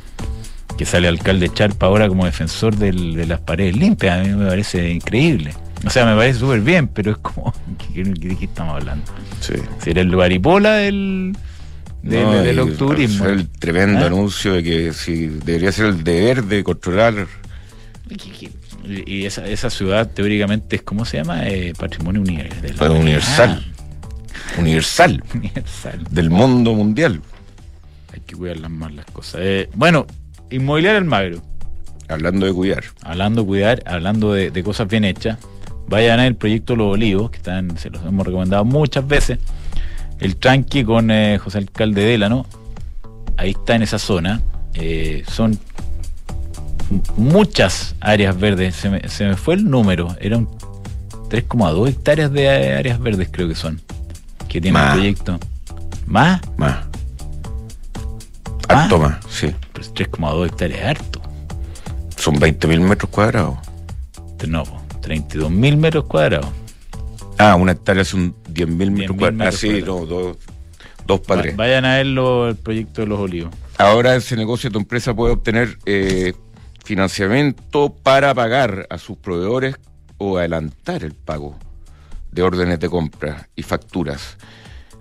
que sale alcalde Charpa ahora como defensor de las paredes limpias, a mí me parece increíble. O sea, me parece súper bien, pero es como, ¿de qué, estamos hablando? Sí. Sería el baripola del del octubrismo. el tremendo ¿Ah? anuncio de que si debería ser el deber de controlar. Y esa, esa ciudad teóricamente es, ¿cómo se llama? Eh, patrimonio universal. universal. Universal. universal. Del mundo mundial. Hay que cuidar más las cosas. Eh, bueno, Inmobiliaria Almagro. Hablando de cuidar. Hablando de cuidar, hablando de, cosas bien hechas. vayan al proyecto Los Olivos, que están, se los hemos recomendado muchas veces. El tranqui con eh, José Alcalde Délano, ahí está en esa zona. Eh, son muchas áreas verdes. Se me, se me fue el número. Eran 3,2 hectáreas de áreas verdes, creo que son. Que tiene el proyecto. ¿Más? Más. Harto más, sí. Pues 3,2 hectáreas es harto. Son 20.000 metros cuadrados. No, 32 mil metros cuadrados. Ah, una hectárea son 10.000 10.000 metros cuadrados. Ah, sí, no, dos, dos. Va- Vayan a verlo, el proyecto de los olivos. Ahora ese negocio tu empresa puede obtener eh, financiamiento para pagar a sus proveedores o adelantar el pago de órdenes de compra y facturas.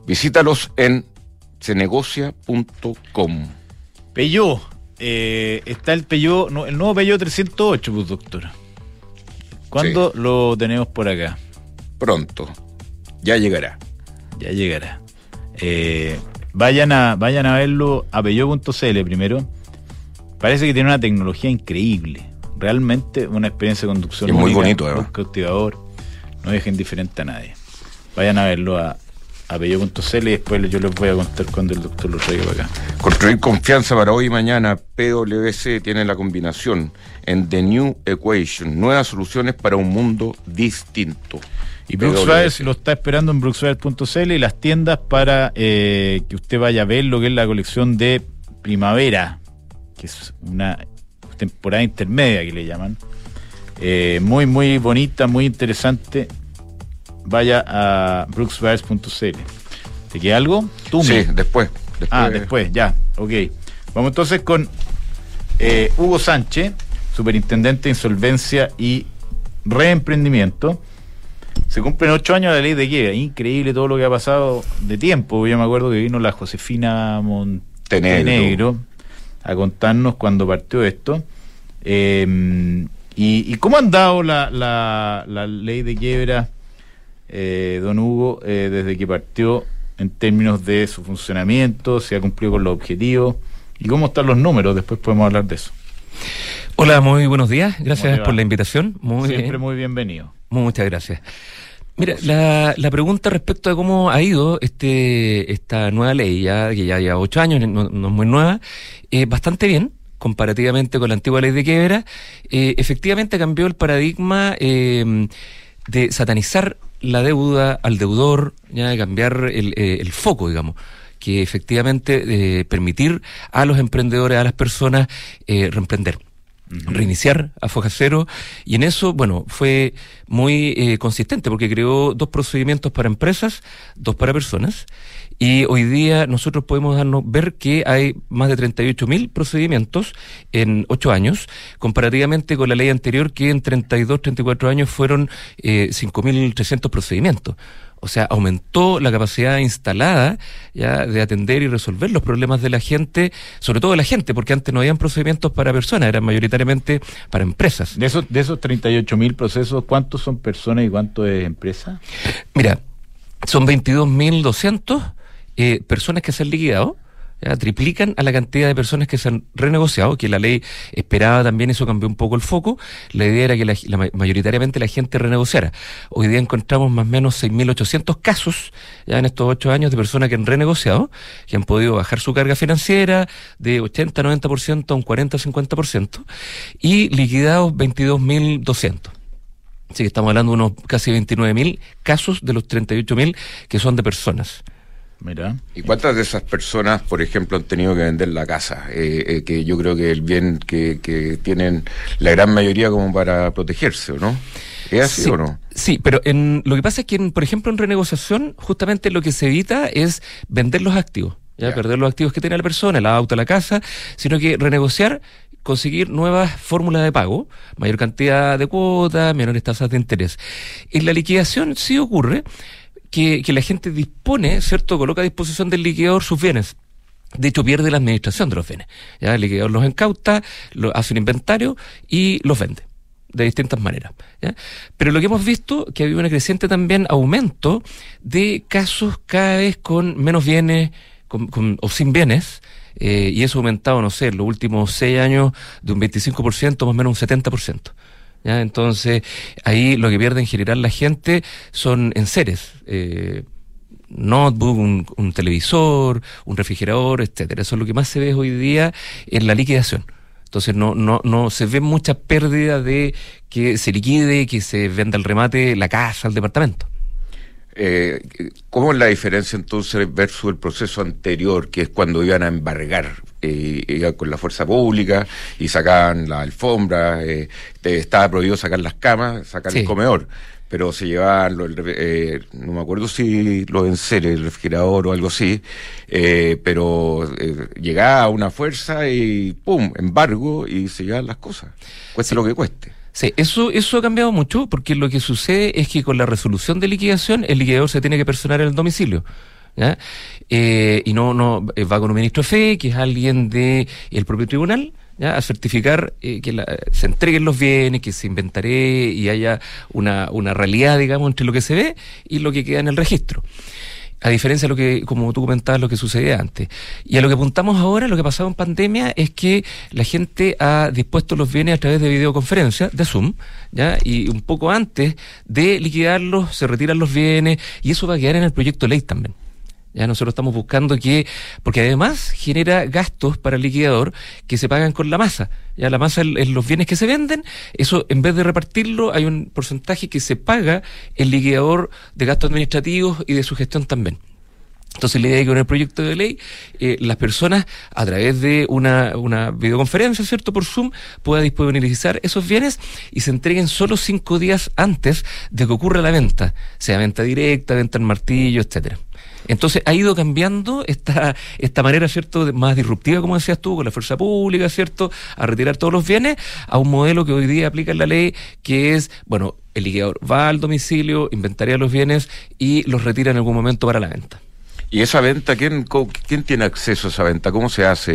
Visítalos en cenegocia.com. Peugeot. eh, está el Peugeot, no, el nuevo Peugeot 308, pues, doctor. ¿Cuándo lo tenemos por acá? Pronto. Ya llegará. Ya llegará. Eh, vayan, a, vayan a verlo a peugeot.cl primero. Parece que tiene una tecnología increíble. Realmente una experiencia de conducción Es muy única, bonito, además. muy cautivador. No deja indiferente a nadie. Vayan a verlo a, a peugeot.cl y después yo les voy a contar cuando el doctor lo traiga para acá. Construir confianza para hoy y mañana. PwC tiene la combinación en The New Equation. Nuevas soluciones para un mundo distinto. Y Brooksville lo está esperando en brooksville.cl y las tiendas para eh, que usted vaya a ver lo que es la colección de primavera, que es una temporada intermedia que le llaman. Eh, muy, muy bonita, muy interesante. Vaya a brooksville.cl. ¿Te queda algo? Tú Sí, después. después Ah, después, ya, ok. Vamos entonces con eh, Hugo Sánchez, superintendente de insolvencia y reemprendimiento. Se cumplen ocho años de la ley de quiebra. Increíble todo lo que ha pasado de tiempo. Yo me acuerdo que vino la Josefina Montenegro a contarnos cuando partió esto. Eh, y, y cómo han dado la, la, la ley de quiebra, eh, don Hugo, eh, desde que partió en términos de su funcionamiento, si ha cumplido con los objetivos y cómo están los números? Después podemos hablar de eso. Hola, muy buenos días. ¿Cómo Gracias por la invitación. Muy Siempre bien. muy bienvenido. Muchas gracias. Mira, la, la pregunta respecto a cómo ha ido este esta nueva ley, ya que ya lleva ocho años, no, no es muy nueva, eh, bastante bien comparativamente con la antigua ley de quiebra. Eh, efectivamente cambió el paradigma eh, de satanizar la deuda al deudor, ya de cambiar el, eh, el foco, digamos que efectivamente eh, permitir a los emprendedores, a las personas, eh, reemprender reiniciar a foja cero. Y en eso, bueno, fue muy eh, consistente porque creó dos procedimientos para empresas, dos para personas y hoy día nosotros podemos darnos ver que hay más de 38 mil procedimientos en ocho años, comparativamente con la ley anterior que en 32, 34 años fueron eh, 5.300 procedimientos. O sea, aumentó la capacidad instalada ya de atender y resolver los problemas de la gente, sobre todo de la gente, porque antes no habían procedimientos para personas, eran mayoritariamente para empresas. De esos, de esos 38 mil procesos, ¿cuántos son personas y cuánto es empresa? Mira, son 22.200 eh, personas que se han liquidado. triplican a la cantidad de personas que se han renegociado, que la ley esperaba también, eso cambió un poco el foco. La idea era que la, la ma- mayoritariamente la gente renegociara. Hoy día encontramos más o menos 6.800 casos ya en estos ocho años de personas que han renegociado, que han podido bajar su carga financiera de 80-90% a un 40-50% y liquidados 22.200. Así que estamos hablando de unos casi 29.000 casos de los 38.000 que son de personas. Mira. ¿Y cuántas de esas personas, por ejemplo, han tenido que vender la casa? Eh, eh, que yo creo que el bien que, que tienen la gran mayoría como para protegerse, ¿o no? ¿Es así sí, o no? Sí, pero en, lo que pasa es que, en, por ejemplo, en renegociación, justamente lo que se evita es vender los activos. ¿ya? Ya. Perder los activos que tiene la persona, el auto, la casa, sino que renegociar, conseguir nuevas fórmulas de pago, mayor cantidad de cuotas, menores tasas de interés. En la liquidación sí ocurre que, la gente dispone, ¿cierto? Coloca a disposición del liquidador sus bienes. De hecho, pierde la administración de los bienes. El liquidador los incauta, lo, hace un inventario y los vende de distintas maneras. Pero lo que hemos visto que ha habido una creciente también aumento de casos cada vez con menos bienes con- con- o sin bienes, eh, y eso ha aumentado, no sé, en los últimos seis años de un 25%, más o menos un 70%. ¿Ya? Entonces, ahí lo que pierde en general la gente son enseres. Eh, notebook, un, televisor, un refrigerador, etcétera. Eso es lo que más se ve hoy día en la liquidación. Entonces no, no, no se ve mucha pérdida de que se liquide, que se venda al remate la casa, el departamento. Eh, ¿Cómo es la diferencia entonces versus el proceso anterior, que es cuando iban a embargar eh, con la fuerza pública y sacaban la alfombra, eh, estaba prohibido sacar las camas, sacar el comedor? pero se llevaban, eh, no me acuerdo si los enseres, el refrigerador o algo así, eh, pero llegaba una fuerza y ¡pum! embargo y se llevaban las cosas, cueste lo que cueste. Sí, eso, eso ha cambiado mucho porque lo que sucede es que con la resolución de liquidación el liquidador se tiene que personar en el domicilio. ¿Ya? y no, no va con un ministro de fe, que es alguien del el propio tribunal, a certificar eh, que se entreguen los bienes, que se inventaré y haya una, una realidad, digamos, entre lo que se ve y lo que queda en el registro. A diferencia de lo que, como tú comentabas, lo que sucedía antes. Y a lo que apuntamos ahora, lo que ha pasado en pandemia, es que la gente ha dispuesto los bienes a través de videoconferencia, de Zoom, ¿ya? Y un poco antes de liquidarlos, se retiran los bienes, y eso va a quedar en el proyecto de ley también. Ya nosotros estamos buscando que, porque además genera gastos para el liquidador que se pagan con la masa. Ya la masa en los bienes que se venden, eso en vez de repartirlo, hay un porcentaje que se paga el liquidador de gastos administrativos y de su gestión también. Entonces la idea es que con el proyecto de ley eh, las personas a través de una, una videoconferencia, ¿cierto? Por Zoom, puedan disponibilizar esos bienes y se entreguen solo cinco días antes de que ocurra la venta, sea venta directa, venta en martillo, etcétera. Entonces ha ido cambiando esta, esta manera, ¿cierto?, más disruptiva, como decías tú, con la fuerza pública, ¿cierto?, a retirar todos los bienes, a un modelo que hoy día aplica la ley, que es, bueno, el liquidador va al domicilio, inventaría los bienes y los retira en algún momento para la venta. ¿Y esa venta, quién, quién tiene acceso a esa venta? ¿Cómo se hace?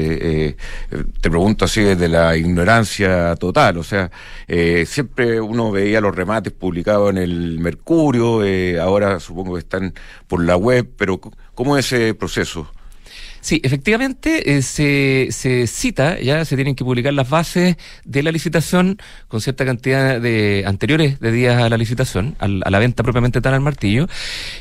Eh, te pregunto así desde la ignorancia total. O sea, eh, siempre uno veía los remates publicados en el Mercurio, eh, ahora supongo que están por la web, pero ¿cómo es ese proceso? Sí, efectivamente eh, se, se cita, ya se tienen que publicar las bases de la licitación con cierta cantidad de anteriores de días a la licitación, a la venta propiamente tal al martillo.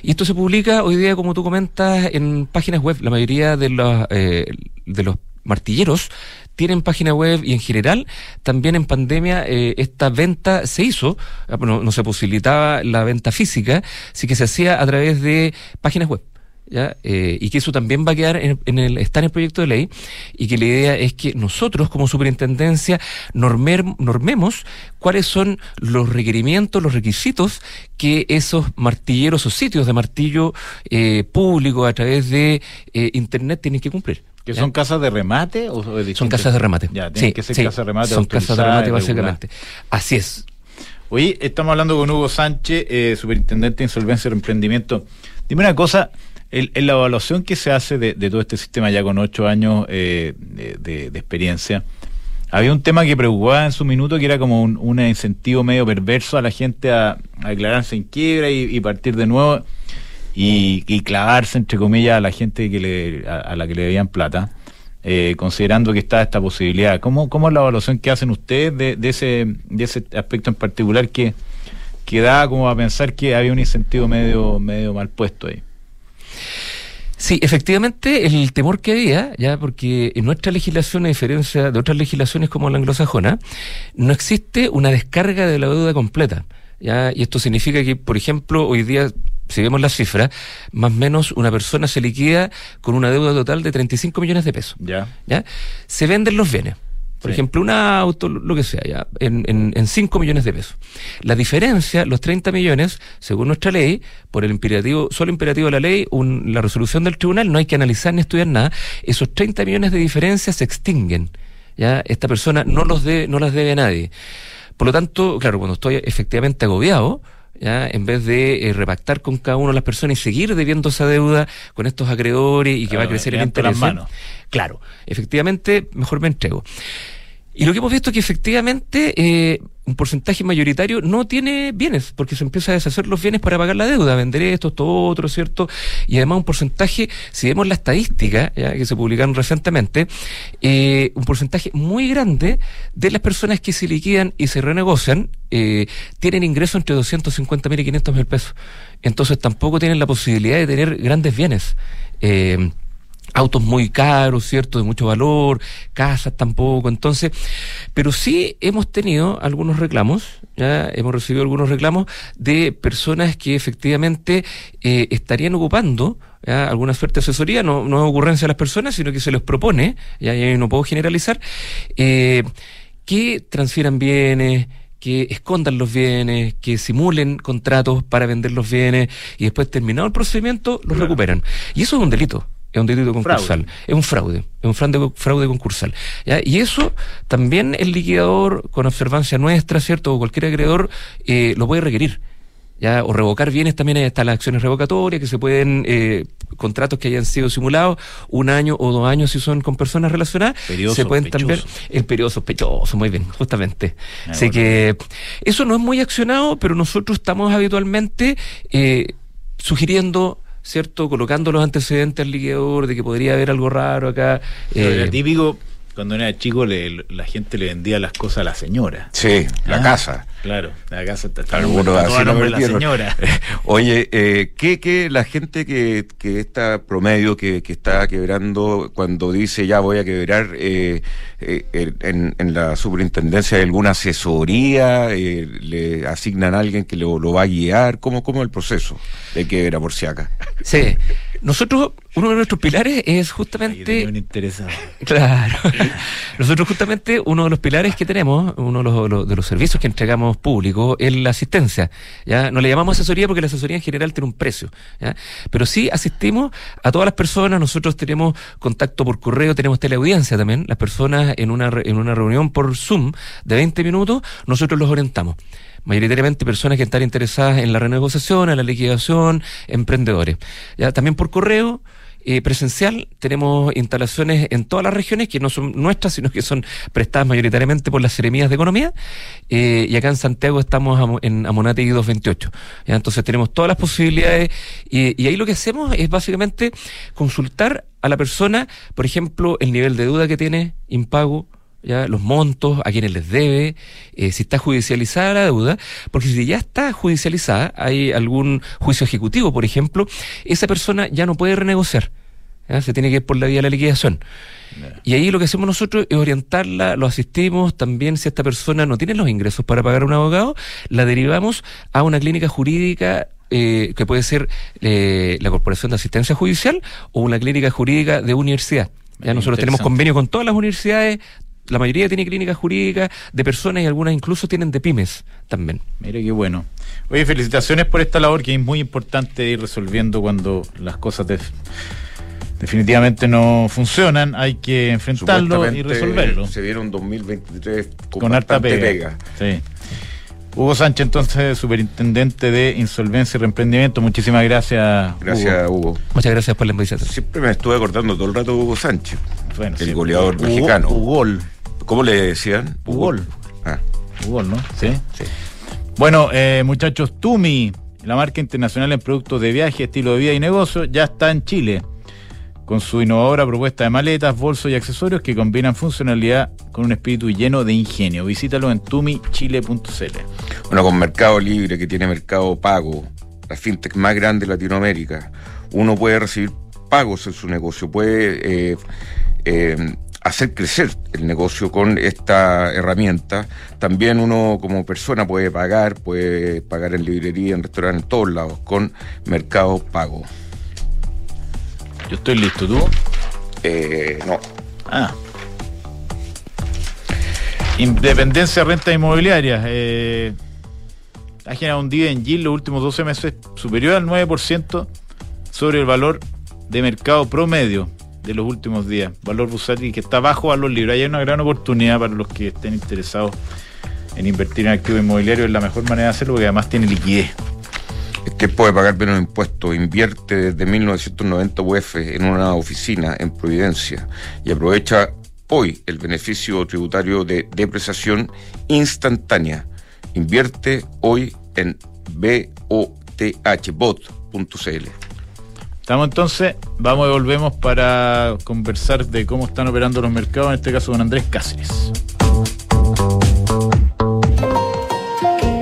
Y esto se publica hoy día, como tú comentas, en páginas web. La mayoría de los, eh, de los martilleros tienen página web y en general también en pandemia eh, esta venta se hizo, ah, no, no se posibilitaba la venta física, sí que se hacía a través de páginas web. ¿Ya? Eh, y que eso también va a quedar en, el, está en el proyecto de ley, y que la idea es que nosotros como superintendencia normer, normemos cuáles son los requerimientos, los requisitos que esos martilleros o sitios de martillo eh, público a través de eh, Internet tienen que cumplir. ¿Que son casas de remate o Son casas de remate. Ya, sí, que ser casas de remate. Son casas de remate, básicamente. Así es. Oye, estamos hablando con Hugo Sánchez, eh, superintendente de insolvencia y emprendimiento. Dime una cosa, en la evaluación que se hace de, todo este sistema ya con ocho años eh, de, experiencia, había un tema que preocupaba en su minuto que era como un, incentivo medio perverso a la gente a, declararse en quiebra y, partir de nuevo y, clavarse, entre comillas, a la gente que le, a, la que le debían plata. Eh, considerando que está esta posibilidad. ¿Cómo, ¿Cómo es la evaluación que hacen ustedes de, de, ese, de ese aspecto en particular que, que da como a pensar que había un incentivo medio, medio mal puesto ahí? Sí, efectivamente, el temor que había, ya porque en nuestra legislación, a diferencia de otras legislaciones como la anglosajona, no existe una descarga de la deuda completa. ¿ya? Y esto significa que, por ejemplo, hoy día, si vemos las cifras, más o menos una persona se liquida con una deuda total de 35 millones de pesos. Ya. ¿ya? Se venden los bienes. Por ejemplo, un auto, lo que sea, ya, en, en, en 5 millones de pesos. La diferencia, los 30 millones, según nuestra ley, por el imperativo, solo imperativo de la ley, un, la resolución del tribunal, no hay que analizar ni estudiar nada, esos 30 millones de diferencia se extinguen. Ya, esta persona no los debe, no las debe a nadie. Por lo tanto, claro, cuando estoy efectivamente agobiado, ¿ya? en vez de eh, repactar con cada una de las personas y seguir debiendo esa deuda con estos acreedores y que va a crecer el interés. Claro, efectivamente, mejor me entrego. Y lo que hemos visto es que efectivamente eh, un porcentaje mayoritario no tiene bienes, porque se empieza a deshacer los bienes para pagar la deuda, vender esto, esto, otro, ¿cierto? Y además un porcentaje, si vemos la estadística ya, que se publicaron recientemente, eh, un porcentaje muy grande de las personas que se liquidan y se renegocian eh, tienen ingresos entre 250 mil y 500 mil pesos. Entonces tampoco tienen la posibilidad de tener grandes bienes. Eh, autos muy caros, ¿cierto? De mucho valor, casas tampoco. Entonces, pero sí hemos tenido algunos reclamos, ya hemos recibido algunos reclamos de personas que efectivamente eh, estarían ocupando ¿ya? alguna suerte de asesoría, no, no es ocurrencia de las personas, sino que se les propone, ya, ya no puedo generalizar, eh, que transfieran bienes, que escondan los bienes, que simulen contratos para vender los bienes y después terminado el procedimiento los recuperan. Y eso es un delito es un delito concursal, es un fraude, es un fraude, fraude concursal. ¿ya? Y eso también el liquidador, con observancia nuestra, ¿cierto? O cualquier acreedor eh, lo puede requerir. ¿ya? O revocar bienes también están las acciones revocatorias, que se pueden, eh, contratos que hayan sido simulados, un año o dos años si son con personas relacionadas, se pueden también, el periodo sospechoso, muy bien, justamente. Ah, Así que eso no es muy accionado, pero nosotros estamos habitualmente eh, sugiriendo ¿cierto? Colocando los antecedentes al liquidador de que podría haber algo raro acá. Eh, típico, cuando era chico, le, la gente le vendía las cosas a la señora. Sí, la ah, casa. Claro, la casa está, está Algunos así nombre la señora. Oye, eh, ¿qué, ¿qué, la gente que, que está promedio, que, que está quebrando, cuando dice ya voy a quebrar, eh, eh, en, en, la superintendencia hay alguna asesoría, eh, le asignan a alguien que lo, lo va a guiar? ¿Cómo, ¿Cómo es el proceso de quebra por si acá? Sí, nosotros, uno de nuestros pilares es justamente. Claro. Nosotros, justamente, uno de los pilares que tenemos, uno de los, de los servicios que entregamos público, es la asistencia. ¿ya? No le llamamos asesoría porque la asesoría en general tiene un precio. ¿ya? Pero sí asistimos a todas las personas. Nosotros tenemos contacto por correo, tenemos teleaudiencia también. Las personas en una, en una reunión por Zoom de 20 minutos, nosotros los orientamos mayoritariamente personas que están interesadas en la renegociación, en la liquidación, emprendedores. Ya también por correo, eh, presencial. Tenemos instalaciones en todas las regiones que no son nuestras, sino que son prestadas mayoritariamente por las seremías de economía. Eh, y acá en Santiago estamos en Amonate 228. ¿ya? Entonces tenemos todas las posibilidades y, y ahí lo que hacemos es básicamente consultar a la persona, por ejemplo, el nivel de duda que tiene, impago, ¿ya? los montos, a quienes les debe, eh, si está judicializada la deuda, porque si ya está judicializada, hay algún juicio ejecutivo, por ejemplo, esa persona ya no puede renegociar. Se tiene que ir por la vía de la liquidación. Y ahí lo que hacemos nosotros es orientarla, lo asistimos, también si esta persona no tiene los ingresos para pagar a un abogado, la derivamos a una clínica jurídica eh, que puede ser eh, la Corporación de Asistencia Judicial o una clínica jurídica de universidad. Ya nosotros tenemos convenio con todas las universidades, la mayoría tiene clínicas jurídicas de personas y algunas incluso tienen de pymes también. Mire qué bueno. Oye, felicitaciones por esta labor que es muy importante ir resolviendo cuando las cosas definitivamente no funcionan. Hay que enfrentarlo y resolverlo. Se vieron 2023 con, con harta pega. Sí. Hugo Sánchez, entonces, superintendente de Insolvencia y Reemprendimiento. Muchísimas gracias. Gracias, Hugo. Muchas gracias por la invitación. Siempre me estuve acordando todo el rato de Hugo Sánchez, el goleador mexicano. Hugo, ¿Cómo le decían? Ugol. Ah. Ugol, ¿no? Sí. sí. Bueno, eh, muchachos, Tumi, la marca internacional en productos de viaje, estilo de vida y negocio, ya está en Chile con su innovadora propuesta de maletas, bolsos y accesorios que combinan funcionalidad con un espíritu lleno de ingenio. Visítalo en tumichile.cl. Bueno, con Mercado Libre, que tiene Mercado Pago, la fintech más grande de Latinoamérica, uno puede recibir pagos en su negocio, puede eh, eh, hacer crecer el negocio con esta herramienta. También uno como persona puede pagar, puede pagar en librería, en restaurantes, en todos lados, con Mercado Pago. Yo estoy listo, ¿tú? Eh, no. Ah. Independencia renta inmobiliaria. Eh, ha generado un en GIL los últimos 12 meses superior al 9% sobre el valor de mercado promedio de los últimos días. Valor Busati que está bajo valor libre. Hay una gran oportunidad para los que estén interesados en invertir en activos inmobiliarios. Es la mejor manera de hacerlo porque además tiene liquidez. Este puede pagar menos impuestos, invierte desde 1990 UF en una oficina en Providencia y aprovecha hoy el beneficio tributario de depreciación instantánea. Invierte hoy en bothbot.cl. Estamos entonces, vamos y volvemos para conversar de cómo están operando los mercados, en este caso con Andrés Cáceres.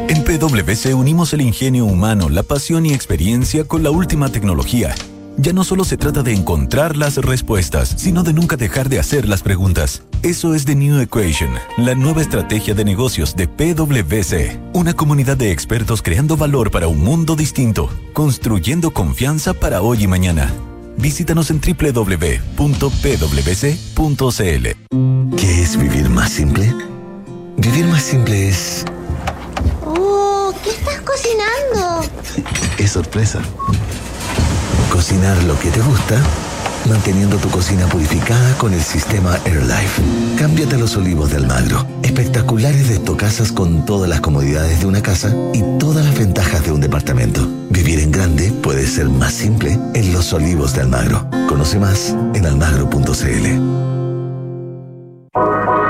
En PwC unimos el ingenio humano, la pasión y experiencia con la última tecnología ya no solo se trata de encontrar las respuestas, sino de nunca dejar de hacer las preguntas. Eso es The New Equation, la nueva estrategia de negocios de PwC. Una comunidad de expertos creando valor para un mundo distinto, construyendo confianza para hoy y mañana. Visítanos en www.pwc.cl. ¿Qué es vivir más simple? Vivir más simple es... ¡Oh! ¿Qué estás cocinando? Es sorpresa cocinar lo que te gusta, manteniendo tu cocina purificada con el sistema AirLife. Cámbiate los olivos de Almagro. Espectaculares de estocasas con todas las comodidades de una casa y todas las ventajas de un departamento. Vivir en grande puede ser más simple en los olivos de Almagro. Conoce más en almagro.cl.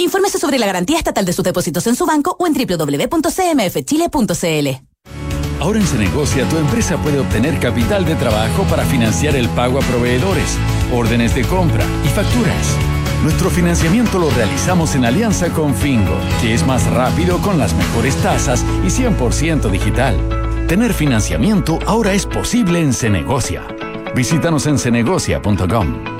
Infórmese sobre la garantía estatal de sus depósitos en su banco o en www.cmfchile.cl. Ahora en Cenegocia, tu empresa puede obtener capital de trabajo para financiar el pago a proveedores, órdenes de compra y facturas. Nuestro financiamiento lo realizamos en alianza con Fingo, que es más rápido con las mejores tasas y 100% digital. Tener financiamiento ahora es posible en Cenegocia. Visítanos en cenegocia.com.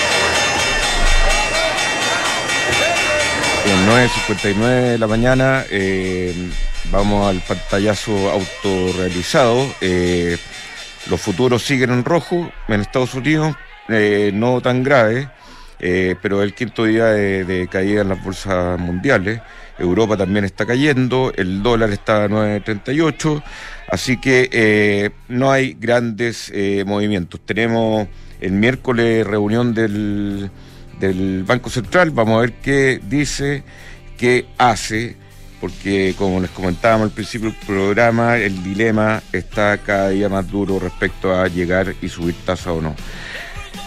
9.59 de la mañana, eh, vamos al pantallazo autorrealizado. Eh, los futuros siguen en rojo en Estados Unidos, eh, no tan grave, pero el quinto día de, caída en las bolsas mundiales. Europa también está cayendo, el dólar está a 9.38, así que no hay grandes movimientos. Tenemos el miércoles reunión del del Banco Central. Vamos a ver qué dice, qué hace, porque como les comentábamos al principio del programa, el dilema está cada día más duro respecto a llegar y subir tasa o no.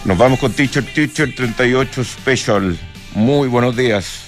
Nos vamos con Teacher Teacher 38 Special. Muy buenos días.